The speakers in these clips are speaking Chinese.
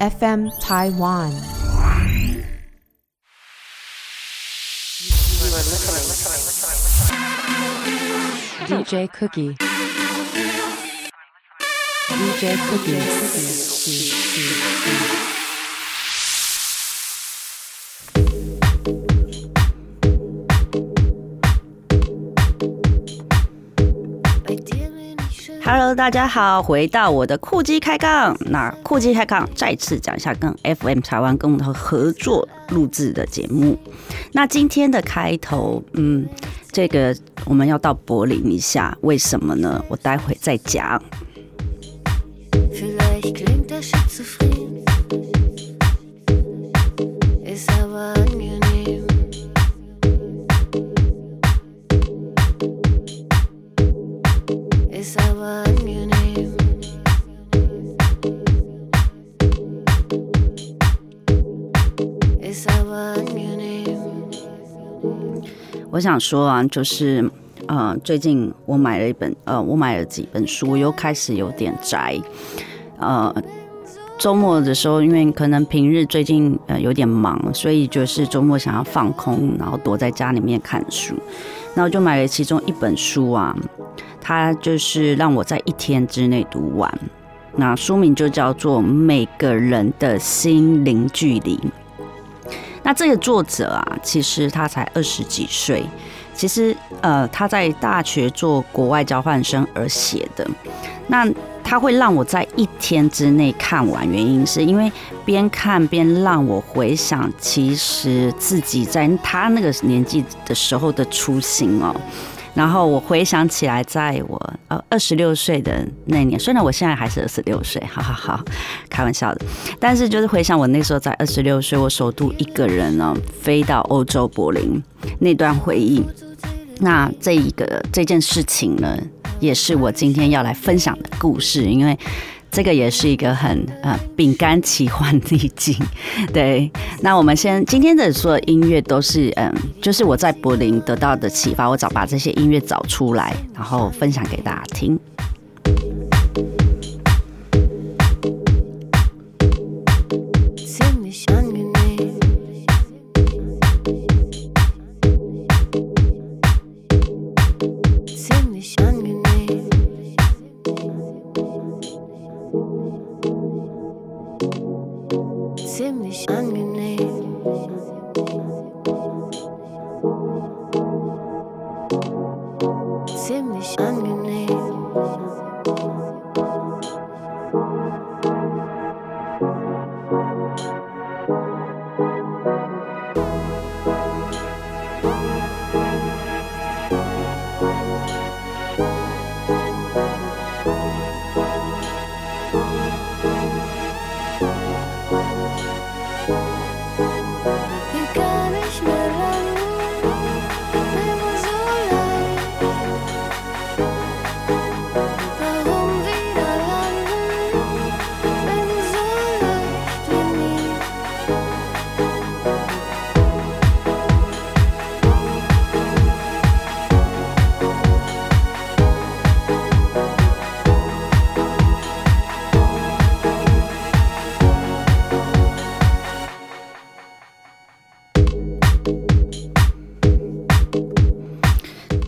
FM Taiwan。DJ Cookie。DJ Cookie。Hello，大家好，回到我的酷机开杠。那酷机开杠再次讲一下跟 FM 台湾共同合作录制的节目。那今天的开头，嗯，这个我们要到柏林一下，为什么呢？我待会再讲。我想说啊，就是呃，最近我买了一本呃，我买了几本书，又开始有点宅。呃，周末的时候，因为可能平日最近呃有点忙，所以就是周末想要放空，然后躲在家里面看书。那我就买了其中一本书啊，它就是让我在一天之内读完。那书名就叫做《每个人的心灵距离》。那这个作者啊，其实他才二十几岁，其实呃他在大学做国外交换生而写的。那他会让我在一天之内看完，原因是因为边看边让我回想，其实自己在他那个年纪的时候的初心哦。然后我回想起来，在我呃二十六岁的那年，虽然我现在还是二十六岁，好好好，开玩笑的，但是就是回想我那时候在二十六岁，我首度一个人呢飞到欧洲柏林那段回忆，那这一个这件事情呢，也是我今天要来分享的故事，因为。这个也是一个很呃饼干奇幻逆境，对。那我们先今天的所有音乐都是嗯，就是我在柏林得到的启发，我找把这些音乐找出来，然后分享给大家听。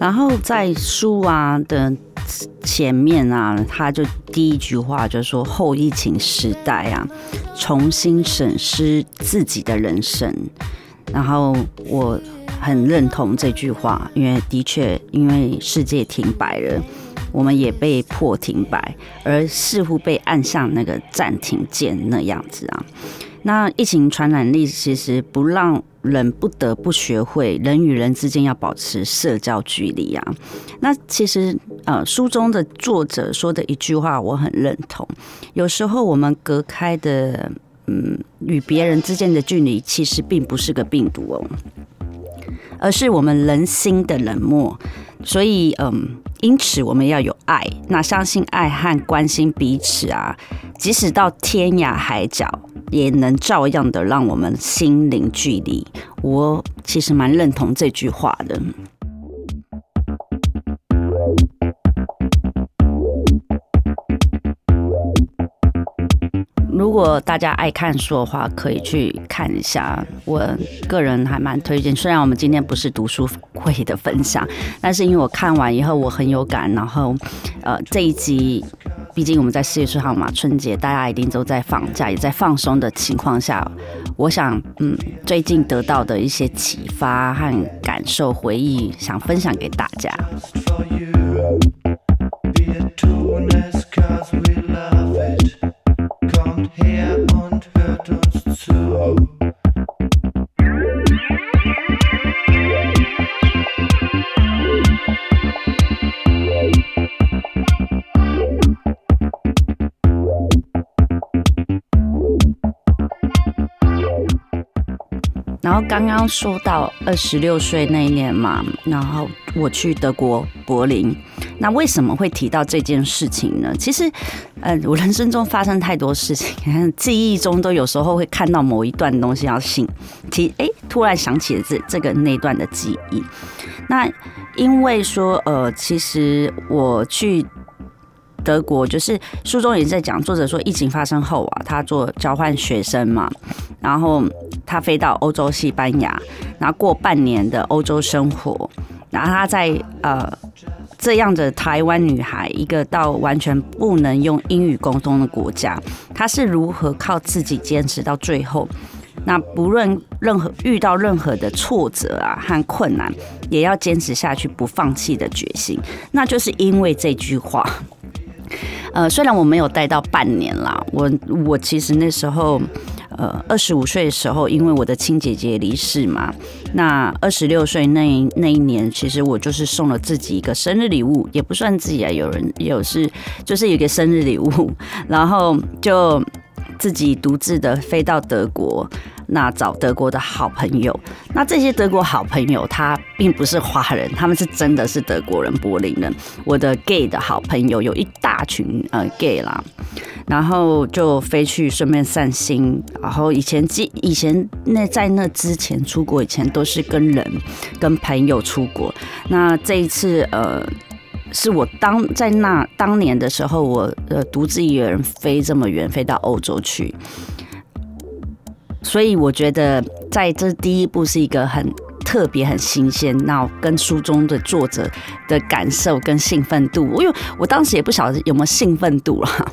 然后在书啊的前面啊，他就第一句话就说：“后疫情时代啊，重新审视自己的人生。”然后我很认同这句话，因为的确，因为世界停摆了，我们也被迫停摆，而似乎被按下那个暂停键那样子啊。那疫情传染力其实不让。人不得不学会人与人之间要保持社交距离啊。那其实呃，书中的作者说的一句话我很认同。有时候我们隔开的嗯与别人之间的距离，其实并不是个病毒哦，而是我们人心的冷漠。所以嗯，因此我们要有爱。那相信爱和关心彼此啊，即使到天涯海角。也能照样的让我们心灵距离。我其实蛮认同这句话的。如果大家爱看书的话，可以去看一下。我个人还蛮推荐，虽然我们今天不是读书会的分享，但是因为我看完以后我很有感，然后呃这一集，毕竟我们在四月十号嘛，春节大家一定都在放假，也在放松的情况下，我想嗯最近得到的一些启发和感受回忆，想分享给大家。然后刚刚说到二十六岁那一年嘛，然后我去德国柏林。那为什么会提到这件事情呢？其实，呃，我人生中发生太多事情，记忆中都有时候会看到某一段东西要醒提，哎，突然想起了这这个那段的记忆。那因为说，呃，其实我去德国，就是书中也在讲，作者说疫情发生后啊，他做交换学生嘛，然后他飞到欧洲西班牙，然后过半年的欧洲生活，然后他在呃这样的台湾女孩，一个到完全不能用英语沟通的国家，她是如何靠自己坚持到最后？那不论任何遇到任何的挫折啊和困难，也要坚持下去，不放弃的决心。那就是因为这句话。呃，虽然我没有待到半年啦，我我其实那时候，呃，二十五岁的时候，因为我的亲姐姐离世嘛，那二十六岁那那一年，其实我就是送了自己一个生日礼物，也不算自己啊，有人有是就是有一个生日礼物，然后就自己独自的飞到德国，那找德国的好朋友。那这些德国好朋友，他并不是华人，他们是真的是德国人，柏林人。我的 gay 的好朋友有一大群呃 gay 啦，然后就飞去顺便散心。然后以前记以前那在那之前出国以前都是跟人跟朋友出国，那这一次呃。是我当在那当年的时候，我呃独自一个人飞这么远，飞到欧洲去，所以我觉得在这第一步是一个很特别、很新鲜，那跟书中的作者的感受跟兴奋度，因为我当时也不晓得有没有兴奋度啦。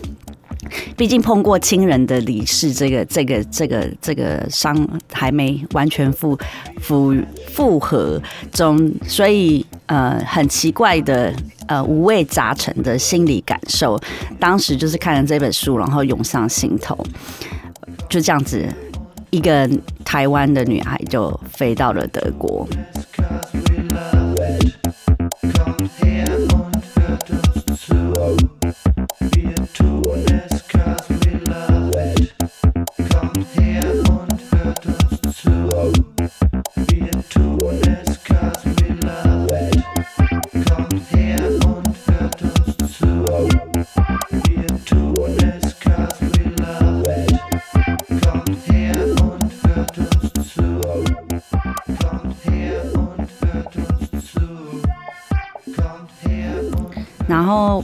毕竟碰过亲人的离世，这个、这个、这个、这个伤还没完全复复复合中，所以呃，很奇怪的呃五味杂陈的心理感受。当时就是看了这本书，然后涌上心头，就这样子，一个台湾的女孩就飞到了德国。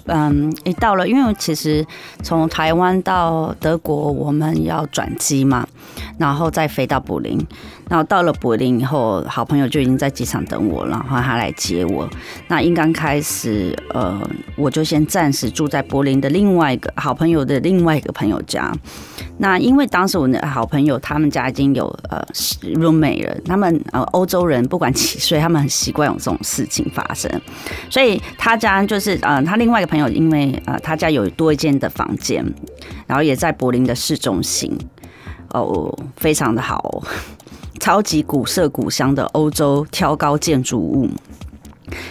嗯，一到了，因为其实从台湾到德国，我们要转机嘛，然后再飞到柏林。然后到了柏林以后，好朋友就已经在机场等我，然后他来接我。那应刚开始，呃，我就先暂时住在柏林的另外一个好朋友的另外一个朋友家。那因为当时我的好朋友他们家已经有呃 roommate 了，他们呃欧洲人不管几岁，他们很习惯有这种事情发生，所以他家就是呃他另外一个朋友，因为呃他家有多一间的房间，然后也在柏林的市中心，哦，非常的好、超级古色古香的欧洲挑高建筑物。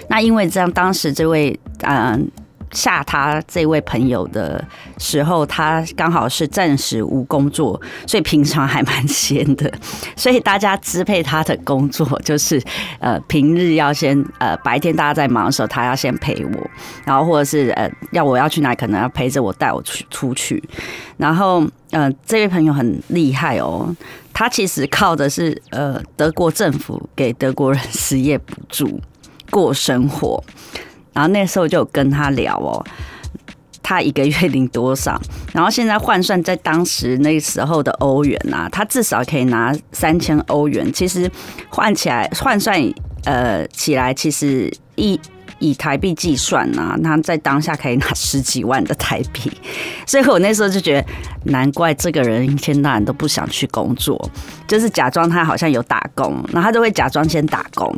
那因为这样，当时这位嗯吓他这位朋友的时候，他刚好是暂时无工作，所以平常还蛮闲的。所以大家支配他的工作，就是呃平日要先呃白天大家在忙的时候，他要先陪我，然后或者是呃要我要去哪里，可能要陪着我带我去出去。然后呃这位朋友很厉害哦，他其实靠的是呃德国政府给德国人失业补助过生活。然后那时候就跟他聊哦，他一个月领多少，然后现在换算在当时那时候的欧元啊，他至少可以拿三千欧元。其实换起来换算呃起来，其实一以台币计算啊，那在当下可以拿十几万的台币。所以我那时候就觉得，难怪这个人一天到晚都不想去工作，就是假装他好像有打工，然后他就会假装先打工。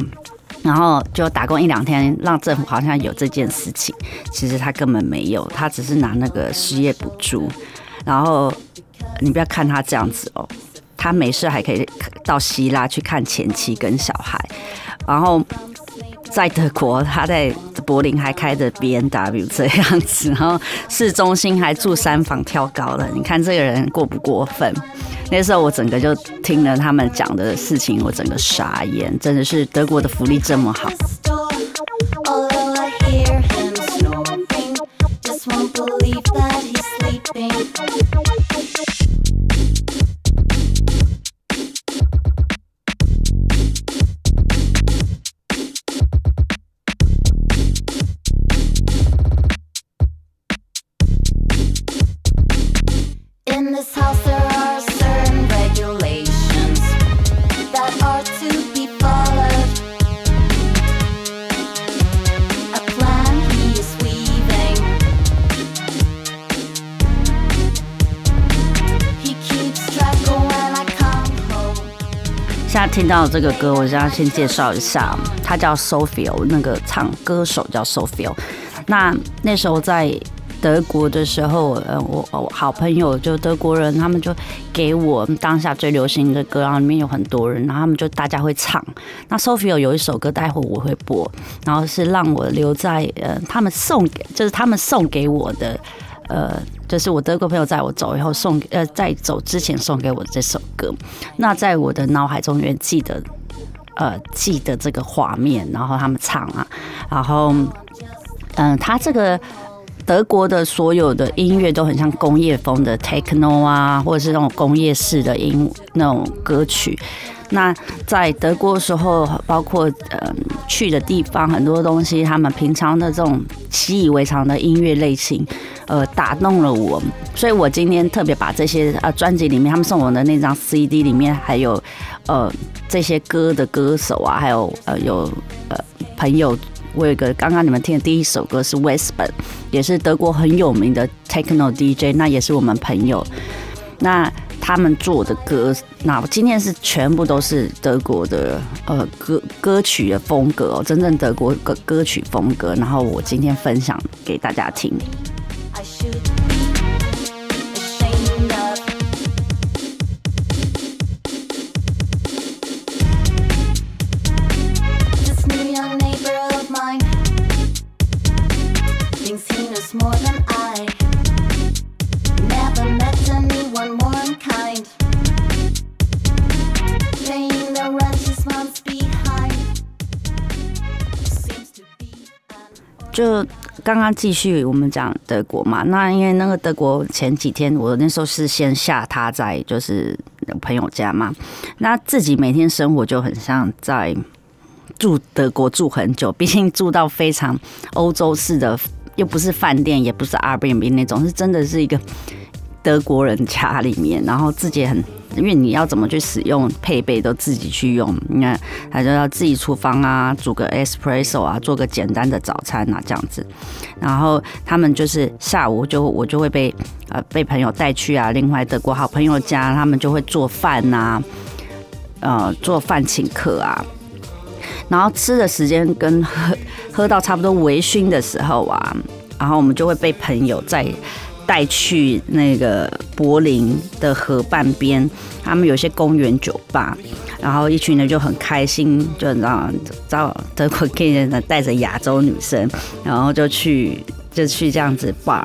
然后就打工一两天，让政府好像有这件事情，其实他根本没有，他只是拿那个失业补助。然后你不要看他这样子哦，他没事还可以到希腊去看前妻跟小孩。然后在德国，他在柏林还开着 B N W 这样子，然后市中心还住三房跳高了。你看这个人过不过分？那时候我整个就听了他们讲的事情，我整个傻眼，真的是德国的福利这么好。听到这个歌，我想要先介绍一下，他叫 Sophia，那个唱歌手叫 Sophia。那那时候在德国的时候，呃，我我好朋友就德国人，他们就给我当下最流行的歌，然后里面有很多人，然后他们就大家会唱。那 Sophia 有一首歌，待会我会播，然后是让我留在呃，他们送给，就是他们送给我的。呃，就是我德国朋友在我走以后送，呃，在走之前送给我这首歌。那在我的脑海中永远记得，呃，记得这个画面，然后他们唱啊，然后，嗯、他这个德国的所有的音乐都很像工业风的 techno 啊，或者是那种工业式的音那种歌曲。那在德国的时候，包括嗯去的地方很多东西，他们平常的这种习以为常的音乐类型，呃，打动了我。所以我今天特别把这些呃专辑里面他们送我的那张 CD 里面，还有呃这些歌的歌手啊，还有呃有呃朋友。我有一个刚刚你们听的第一首歌是 Westburn，也是德国很有名的 techno DJ，那也是我们朋友。那他们做的歌，那今天是全部都是德国的呃歌歌曲的风格哦，真正德国歌歌曲风格。然后我今天分享给大家听。就刚刚继续我们讲德国嘛，那因为那个德国前几天我那时候是先下榻在就是朋友家嘛，那自己每天生活就很像在住德国住很久，毕竟住到非常欧洲式的，又不是饭店，也不是 Airbnb 那种，是真的是一个德国人家里面，然后自己很，因为你要怎么去使用配备都自己去用，你看他就要自己厨房啊，煮个 espresso 啊，做个简单的早餐啊这样子，然后他们就是下午就我就会被呃被朋友带去啊，另外德国好朋友家，他们就会做饭呐、呃做饭请客啊。然后吃的时间跟 喝喝到差不多微醺的时候啊，然后我们就会被朋友在带去那个柏林的河畔边，他们有些公园酒吧，然后一群人就很开心，就你知道，找德国 gay 人带着亚洲女生，然后就去就去这样子 bar，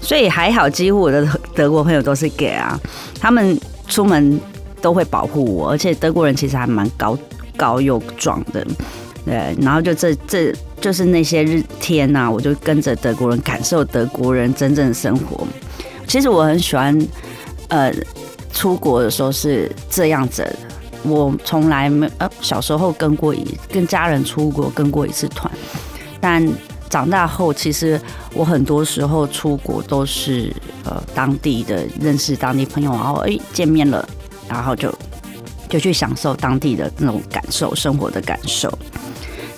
所以还好，几乎我的德国朋友都是 gay 啊，他们出门都会保护我，而且德国人其实还蛮高高又壮的，对，然后就这这就是那些日天呐、我就跟着德国人感受德国人真正的生活。其实我很喜欢，呃，出国的时候是这样子的。我从来没呃小时候跟过一跟家人出国跟过一次团，但长大后，其实我很多时候出国都是呃当地的认识当地朋友，然后哎见面了，然后就就去享受当地的那种感受，生活的感受。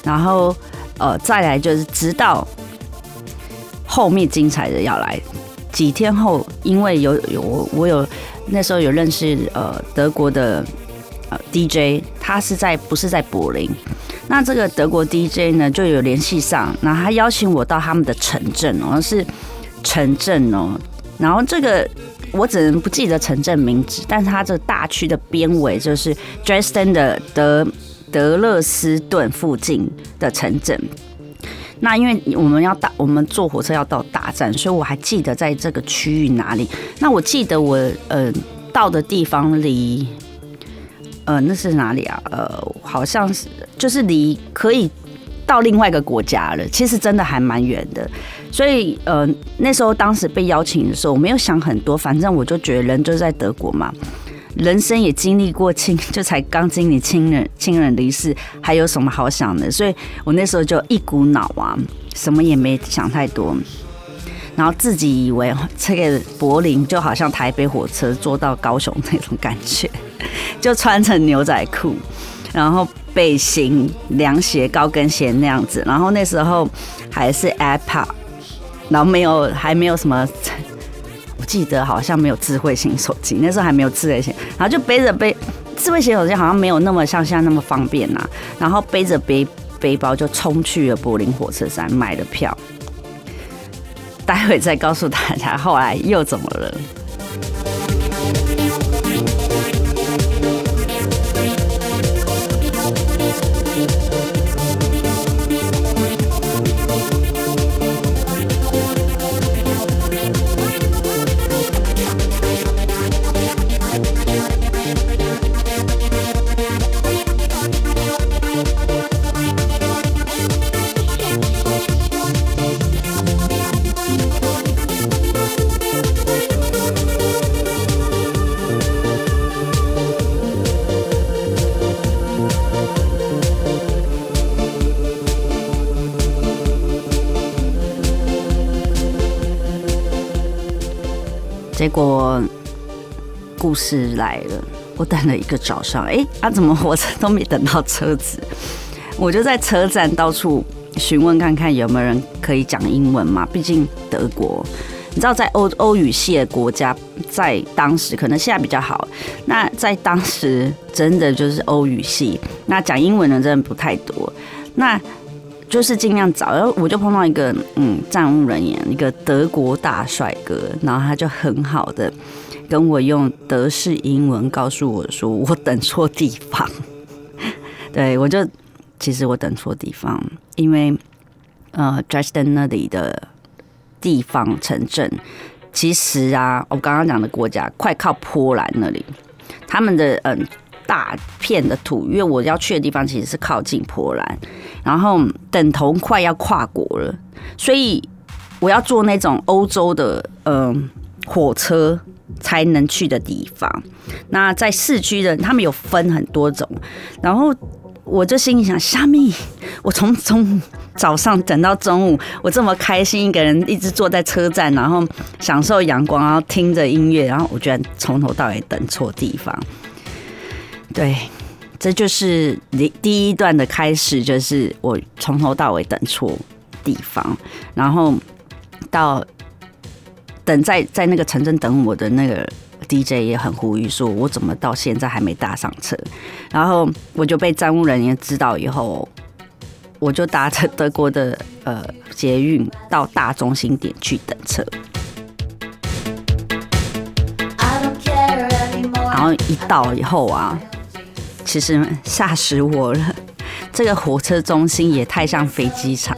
然后呃再来就是直到后面精彩的要来，几天后，因为有有我我有那时候有认识呃德国的呃 DJ，他是在不是在柏林。那这个德国 DJ 呢，就有联系上，然后他邀请我到他们的城镇哦，是城镇哦，然后这个我只能不记得城镇名字，但是它这大区的边尾就是 Dresden 的德德勒斯顿附近的城镇。那因为我们要打，我们坐火车要到大站，所以我还记得在这个区域哪里。那我记得我呃到的地方离呃那是哪里啊？呃，好像是就是离可以到另外一个国家了。其实真的还蛮远的。所以呃那时候当时被邀请的时候，我没有想很多，反正我就觉得人就在德国嘛。人生也经历过亲，就才刚经历亲人亲人离世，还有什么好想的？所以我那时候就一股脑啊，什么也没想太多，然后自己以为这个柏林就好像台北火车坐到高雄那种感觉，就穿成牛仔裤，然后背心、凉鞋、高跟鞋那样子，然后那时候还是 iPad，然后没有还没有什么。我记得好像没有智慧型手机，那时候还没有智慧型，然后就背着背智慧型手机好像没有那么像现在那么方便呐、然后背着背背包就冲去了柏林火车站买了票，待会再告诉大家后来又怎么了。结果故事来了，我等了一个早上，哎、啊，怎么 火车都没等到车子？我就在车站到处询问看看有没有人可以讲英文嘛，毕竟德国。你知道，在欧欧语系的国家，在当时可能现在比较好，那在当时真的就是欧语系，那讲英文的真的不太多。那就是尽量找，然后我就碰到一个嗯站务人员，一个德国大帅哥，然后他就很好的跟我用德式英文告诉我说我等错地方，对我就其实我等错地方，因为呃 Dresden 那里的地方城镇，其实啊我刚刚讲的国家快靠波兰那里，他们的嗯。大片的土，因为我要去的地方其实是靠近波兰，然后等同快要跨国了，所以我要坐那种欧洲的嗯、火车才能去的地方。那在市区的，他们有分很多种，然后我就心里想，虾米，我从中午早上等到中午，我这么开心，一个人一直坐在车站，然后享受阳光，然后听着音乐，然后我居然从头到尾等错地方。对，这就是第第一段的开始，就是我从头到尾等错地方，然后到等在在那个城镇等我的那个 DJ 也很呼吁说，我怎么到现在还没搭上车？然后我就被站务人员知道以后，我就搭着德国的呃捷运到大中心点去等车.然后一到以后啊，其实吓死我了。这个火车中心也太像飞机场，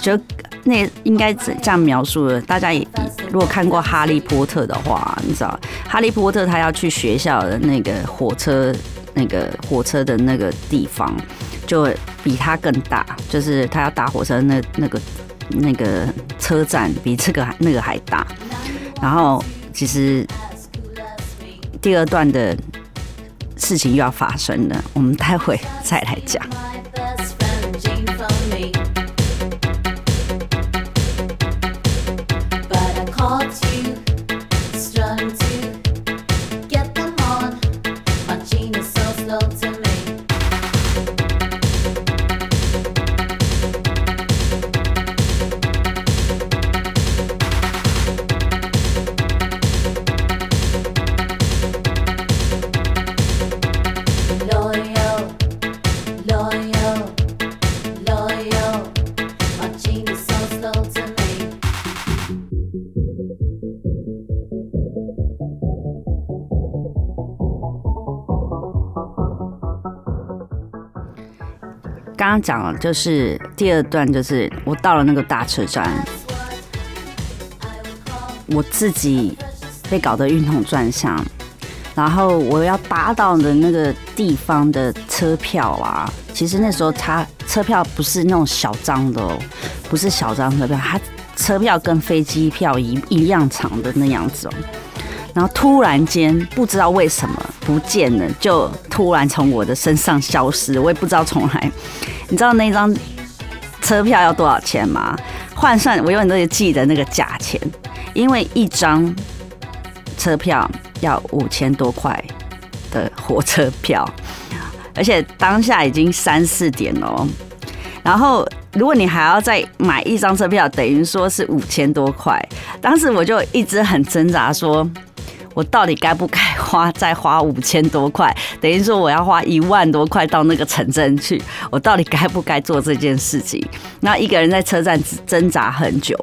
就那应该这样描述了。大家也如果看过《哈利波特》的话，你知道《哈利波特》他要去学校的那个火车，那个火车的那个地方，就比它更大，就是他要搭火车那那个那个车站比这个那个还大。然后其实第二段的事情又要发生了，我们待会再来讲。刚刚讲了，就是第二段，就是我到了那个大车站，我自己被搞得晕头转向，然后我要搭到的那个地方的车票啊，其实那时候它车票不是那种小张的哦，不是小张车票，它车票跟飞机票一一样长的那样子哦。然后突然间不知道为什么不见了，就突然从我的身上消失，我也不知道从来。你知道那张车票要多少钱吗？换算我永远都记得那个价钱，因为一张车票要五千多块的火车票，而且当下已经三四点了。然后如果你还要再买一张车票，等于说是五千多块。当时我就一直很挣扎说。我到底该不该花再花五千多块？等于说我要花一万多块到那个城镇去，我到底该不该做这件事情？那一个人在车站挣扎很久，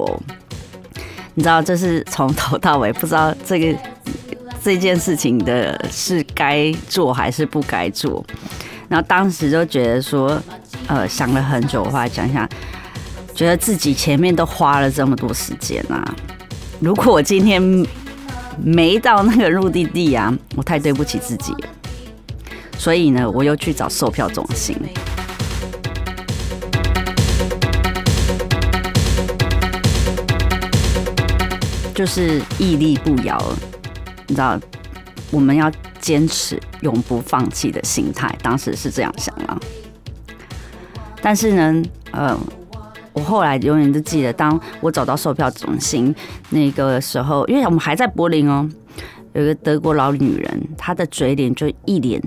你知道，这是从头到尾不知道这个 这件事情的是该做还是不该做。然后当时就觉得说，呃，想了很久，后来想想，觉得自己前面都花了这么多时间啊，如果我今天。没到那个目的地啊，我太对不起自己了。所以呢，我又去找售票中心，就是屹立不摇。你知道，我们要坚持永不放弃的心态。当时是这样想啊。但是呢，呃。我后来永远都记得，当我找到售票中心那个时候，因为我们还在柏林哦，有一个德国老女人，她的嘴脸就一脸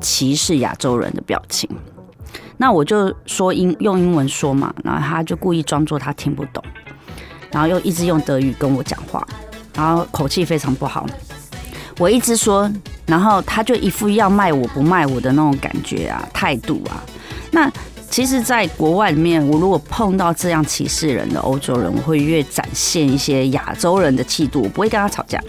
歧视亚洲人的表情。那我就说英用英文说嘛，然后她就故意装作她听不懂，然后又一直用德语跟我讲话，然后口气非常不好。我一直说，然后她就一副要卖我不卖我的那种感觉啊，态度啊，那。其实，在国外里面，我如果碰到这样歧视人的欧洲人，我会越展现一些亚洲人的气度，我不会跟他吵架，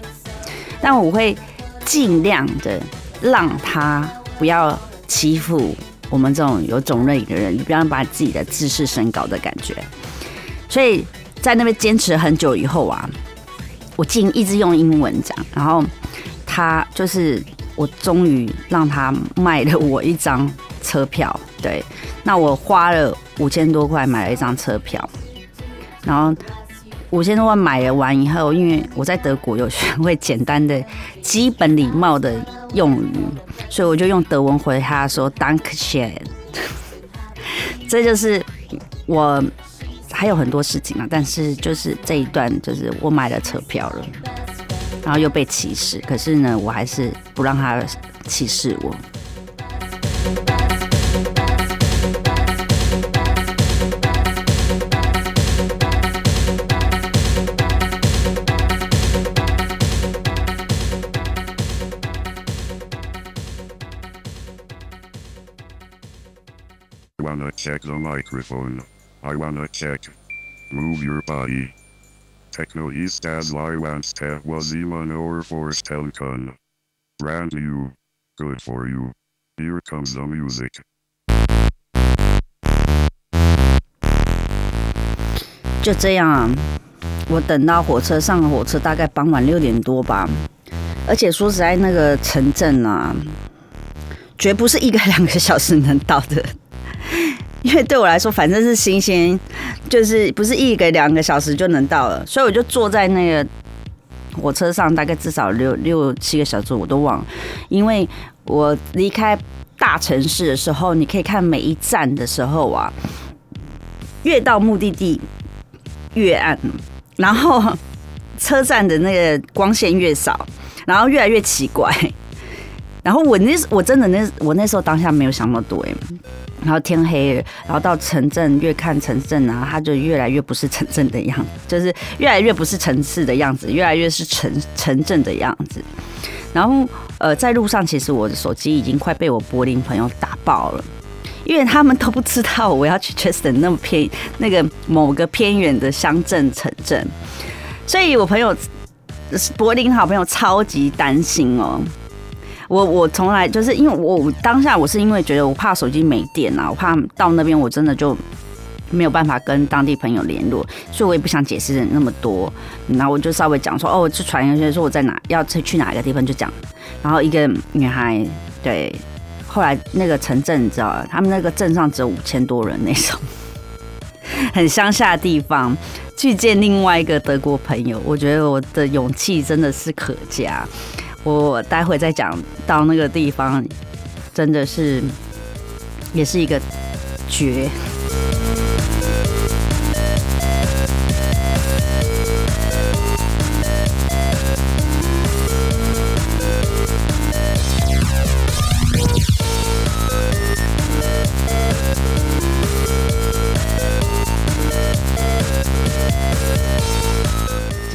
但我会尽量的让他不要欺负我们这种有种类的人，不要把自己的自视升高的感觉。所以在那边坚持很久以后啊，我竟一直用英文讲，然后他就是我终于让他卖了我一张车票，对。那我花了五千多块买了一张车票，然后五千多块买了完以后，因为我在德国有学会简单的基本礼貌的用语，所以我就用德文回他说 “Dank schön”。这就是我还有很多事情啊，但是就是这一段就是我买了车票了，然后又被歧视，可是呢，我还是不让他歧视我。Check the microphone. I wanna check. Move your body. Techno Estas Liwanste was Iman or Forstelkun. Brand new. Good for you. Here comes the music. 就这样啊，我等到火车上了火车，大概傍晚六点多吧。而且说实在，那个城镇啊，绝不是一个两个小时能到的。因为对我来说，反正是新鲜，就是不是一个两个小时就能到了，所以我就坐在那个火车上，大概至少六六七个小时，我都忘了。因为我离开大城市的时候，你可以看每一站的时候啊，越到目的地越暗，然后车站的那个光线越少，然后越来越奇怪。然后我那我真的那我那时候当下没有想那么多哎。然后天黑，然后到城镇越看城镇啊，它就越来越不是城镇的样子，就是越来越不是城市的样子，越来越是城城镇的样子。然后呃，在路上其实我的手机已经快被我柏林朋友打爆了，因为他们都不知道我要去 Chester 那么偏那个某个偏远的乡镇城镇，所以我朋友柏林好朋友超级担心哦。我我从来就是因为我我当下我是因为觉得我怕手机没电啊，我怕到那边我真的就没有办法跟当地朋友联络，所以我也不想解释那么多。然后我就稍微讲说，哦，我去传一个说我在哪，要去去哪个地方就讲。然后一个女孩，对，后来那个城镇你知道，他们那个镇上只有五千多人那种，很乡下的地方，去见另外一个德国朋友，我觉得我的勇气真的是可嘉。我待会再讲到那个地方，真的是也是一个绝。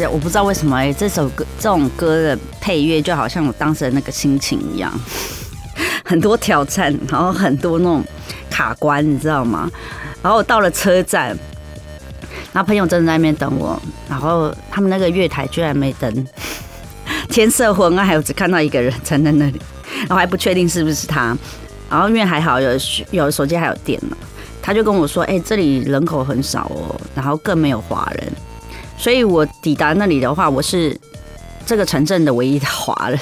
我不知道为什么哎、这首歌这种歌的配乐就好像我当时的那个心情一样，很多挑战，然后很多那种卡关，你知道吗？然后我到了车站，然后朋友真的在那边等我，然后他们那个月台居然没灯，天色昏暗，还有只看到一个人站在那里，然后还不确定是不是他，然后因为还好有有手机还有电嘛，他就跟我说，哎、这里人口很少哦，然后更没有华人。所以我抵达那里的话，我是这个城镇的唯一的华人。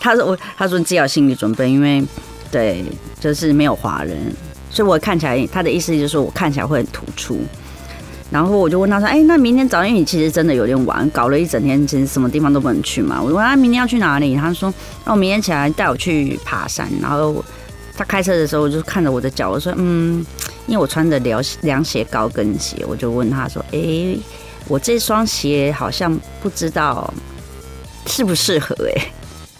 他说我，他说你自己要心理准备，因为对，就是没有华人，所以我看起来，他的意思就是说我看起来会很突出。然后我就问他说：“哎、那明天早上，你其实真的有点晚，搞了一整天，其实什么地方都不能去嘛。”我问他明天要去哪里，他说：“那我明天起来带我去爬山。”然后他开车的时候，我就看着我的脚，我说：“嗯，因为我穿着凉凉鞋高跟鞋，我就问他说：‘哎、我这双鞋好像不知道适不适合哎、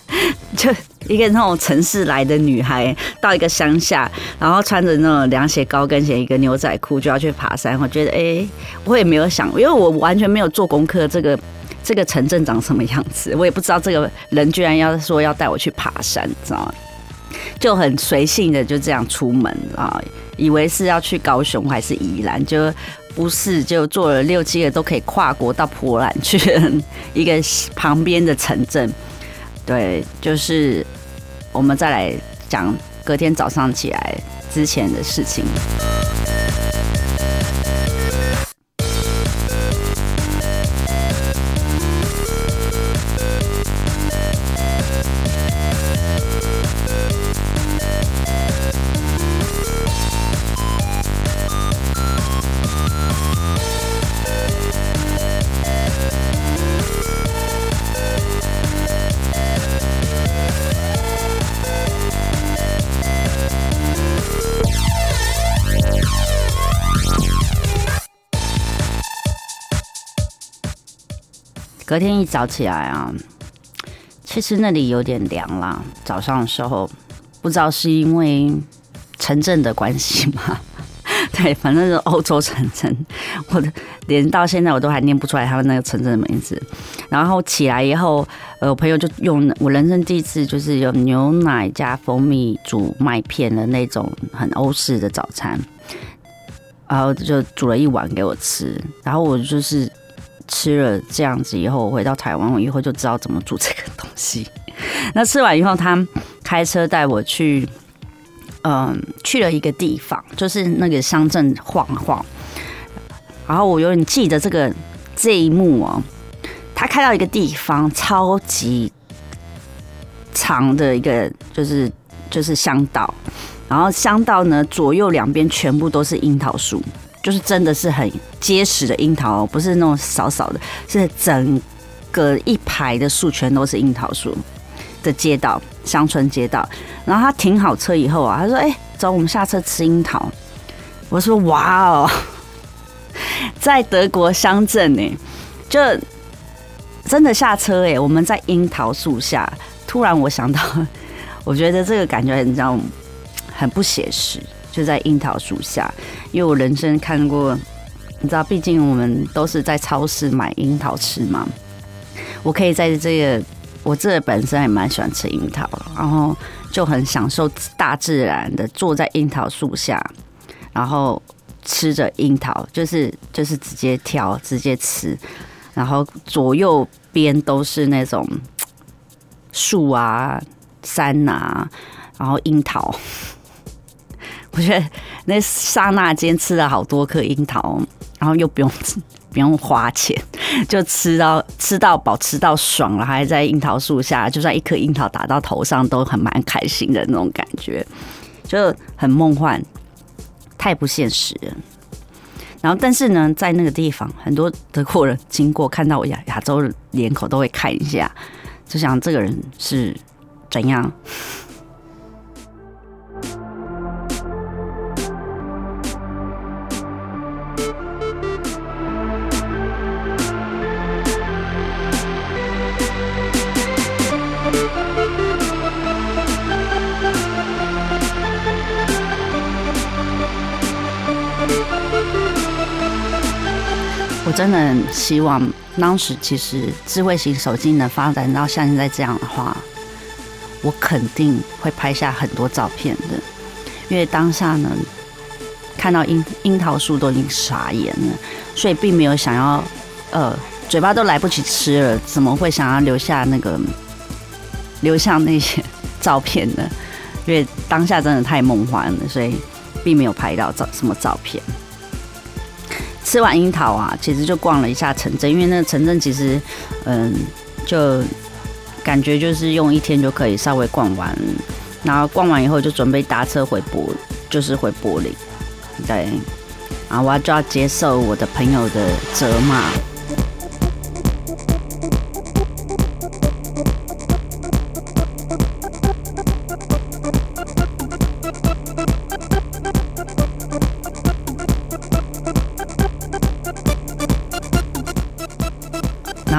就一个那种城市来的女孩到一个乡下，然后穿着那种凉鞋、高跟鞋、一个牛仔裤就要去爬山，我觉得哎、我也没有想，因为我完全没有做功课，这个这个城镇长什么样子，我也不知道这个人居然要说要带我去爬山，知道吗？就很随性的就这样出门啊，以为是要去高雄还是宜兰，就不是，就坐了六七个都可以跨国到波兰去一个旁边的城镇。对，就是我们再来讲隔天早上起来之前的事情。隔天一早起来啊，其实那里有点凉啦。早上的时候，不知道是因为城镇的关系吗？对，反正是欧洲城镇，我的连到现在我都还念不出来他们那个城镇的名字。然后起来以后，呃，我朋友就用我人生第一次就是有牛奶加蜂蜜煮麦片的那种很欧式的早餐，然后就煮了一碗给我吃，然后我就是吃了这样子以后，我回到台湾，我以后就知道怎么煮这个东西。那吃完以后，他开车带我去，嗯，去了一个地方，就是那个乡镇晃晃。然后我有点记得这个这一幕哦，他开到一个地方，超级长的一个，就是就是乡道，然后乡道呢左右两边全部都是樱桃树，就是真的是很结实的樱桃，不是那种少少的，是整个一排的树全都是樱桃树的街道，乡村街道。然后他停好车以后啊，他说：“哎、走，我们下车吃樱桃。”我说：“哇哦，在德国乡镇呢，就真的下车哎，我们在樱桃树下。突然我想到，我觉得这个感觉很这样很不写实，就在樱桃树下，因为我人生看过，你知道，毕竟我们都是在超市买樱桃吃嘛。我可以在这个，我这本身也蛮喜欢吃樱桃，然后就很享受大自然的坐在樱桃树下，然后吃着樱桃，就是就是直接挑直接吃，然后左右边都是那种树啊、山呐、然后樱桃。我觉得那刹那间吃了好多颗樱桃，然后又不用不用花钱，就吃到吃到饱，吃到爽了，还在樱桃树下，就算一颗樱桃打到头上，都很蛮开心的那种感觉，就很梦幻，太不现实。然后，但是呢，在那个地方，很多德国人经过看到我亚亚洲脸孔都会看一下，就想这个人是怎样。我真的很希望当时其实智慧型手机能发展到像现在这样的话，我肯定会拍下很多照片的。因为当下呢，看到樱樱桃树都已经傻眼了，所以并没有想要，呃，嘴巴都来不及吃了，怎么会想要留下那个 留下那些照片呢？因为当下真的太梦幻了，所以并没有拍到照什么照片。吃完樱桃啊，其实就逛了一下城镇，因为那个城镇其实，嗯，就感觉就是用一天就可以稍微逛完，然后逛完以后就准备搭车回柏，就是回柏林，对，啊，我要就要接受我的朋友的责骂。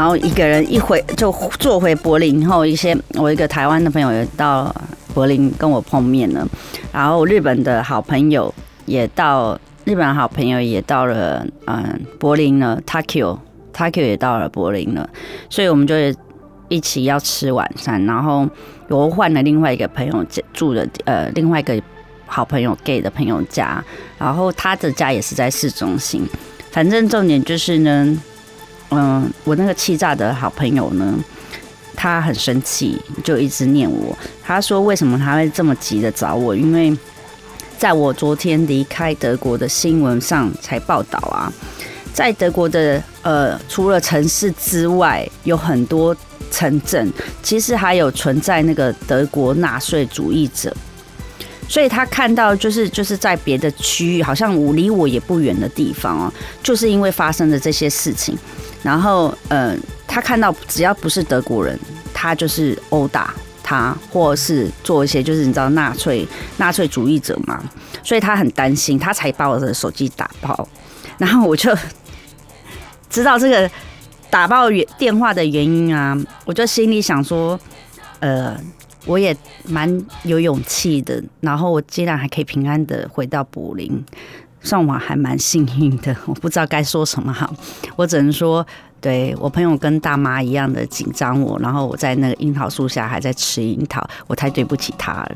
后一个人一回就坐回柏林然后，一些我一个台湾的朋友也到柏林跟我碰面了，然后日本的好朋友也到日本好朋友也到了嗯柏林了，Tokyo Tokyo 也到了柏林了，所以我们就一起要吃晚餐，然后我换了另外一个朋友住的呃另外一个好朋友 gay 的朋友家，然后他的家也是在市中心，反正重点就是呢。嗯，我那个气炸的好朋友呢，他很生气，就一直念我。他说：“为什么他会这么急的找我？因为在我昨天离开德国的新闻上才报道啊，在德国的呃，除了城市之外，有很多城镇，其实还有存在那个德国纳粹主义者。所以他看到就是就是在别的区域，好像我离我也不远的地方哦，就是因为发生的这些事情。”然后，呃，他看到只要不是德国人，他就是殴打他，或是做一些就是你知道纳粹纳粹主义者嘛，所以他很担心，他才把我的手机打爆。然后我就知道这个打爆原电话的原因啊，我就心里想说，呃，我也蛮有勇气的，然后我竟然还可以平安的回到柏林。上网还蛮幸运的，我不知道该说什么好，我只能说，对我朋友跟大妈一样的紧张我，然后我在那个樱桃树下还在吃樱桃，我太对不起他了。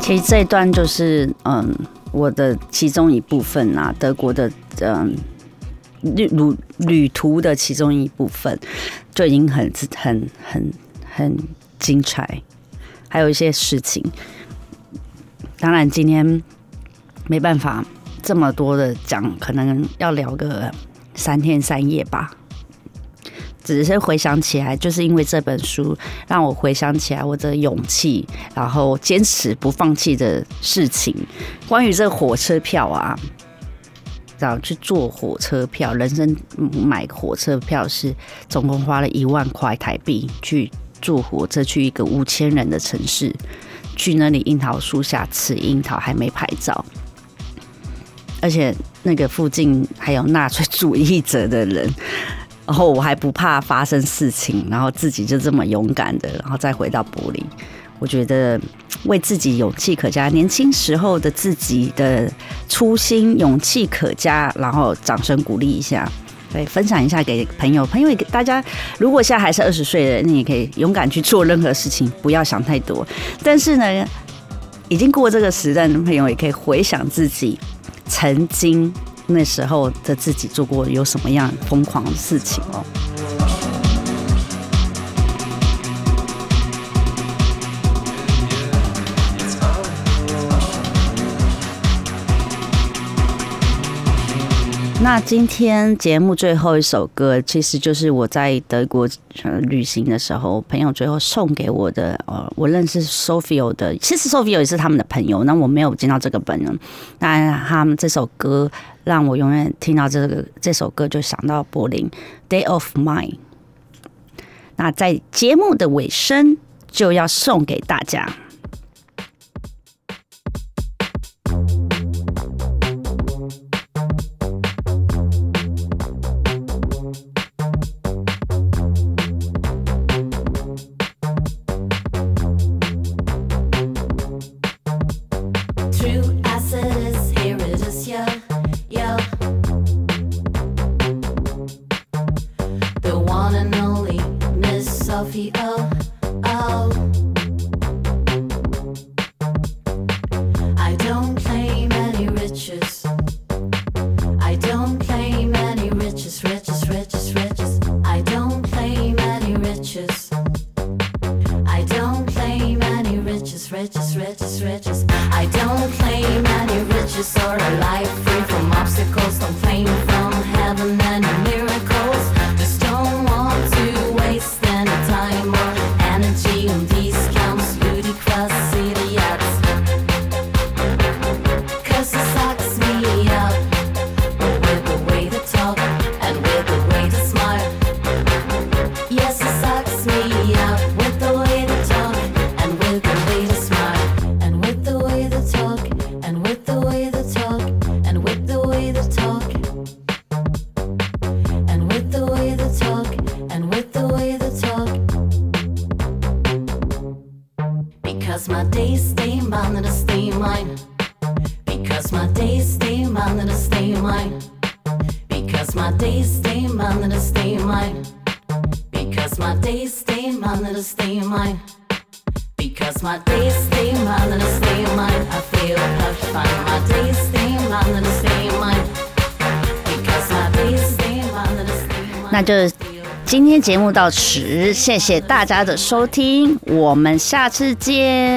其实这一段就是嗯。我的其中一部分啊，德国的嗯旅旅旅途的其中一部分，就已经很很很很精彩。还有一些事情，当然今天没办法这么多的讲，可能要聊个三天三夜吧。只是回想起来，就是因为这本书让我回想起来我的勇气，然后坚持不放弃的事情。关于这火车票啊，然后去坐火车票，人生买火车票是总共花了一万块台币去坐火车去一个五千人的城市，去那里樱桃树下吃樱桃，还没拍照，而且那个附近还有纳粹主义者的人。然后我还不怕发生事情，然后自己就这么勇敢的，然后再回到柏林。我觉得为自己勇气可嘉，年轻时候的自己的初心勇气可嘉，然后掌声鼓励一下。对，分享一下给朋友，朋友大家，如果现在还是二十岁的，你也可以勇敢去做任何事情，不要想太多。但是呢，已经过这个时代的朋友，也可以回想自己曾经那时候的自己做过有什么样疯狂的事情哦。那今天节目最后一首歌，其实就是我在德国旅行的时候，朋友最后送给我的。呃，我认识 Sophia 的，其实 Sophia 也是他们的朋友。那我没有见到这个本人，但他们这首歌让我永远听到这个这首歌就想到柏林 Day of Mine。那在节目的尾声就要送给大家。就今天节目到此，谢谢大家的收听，我们下次见。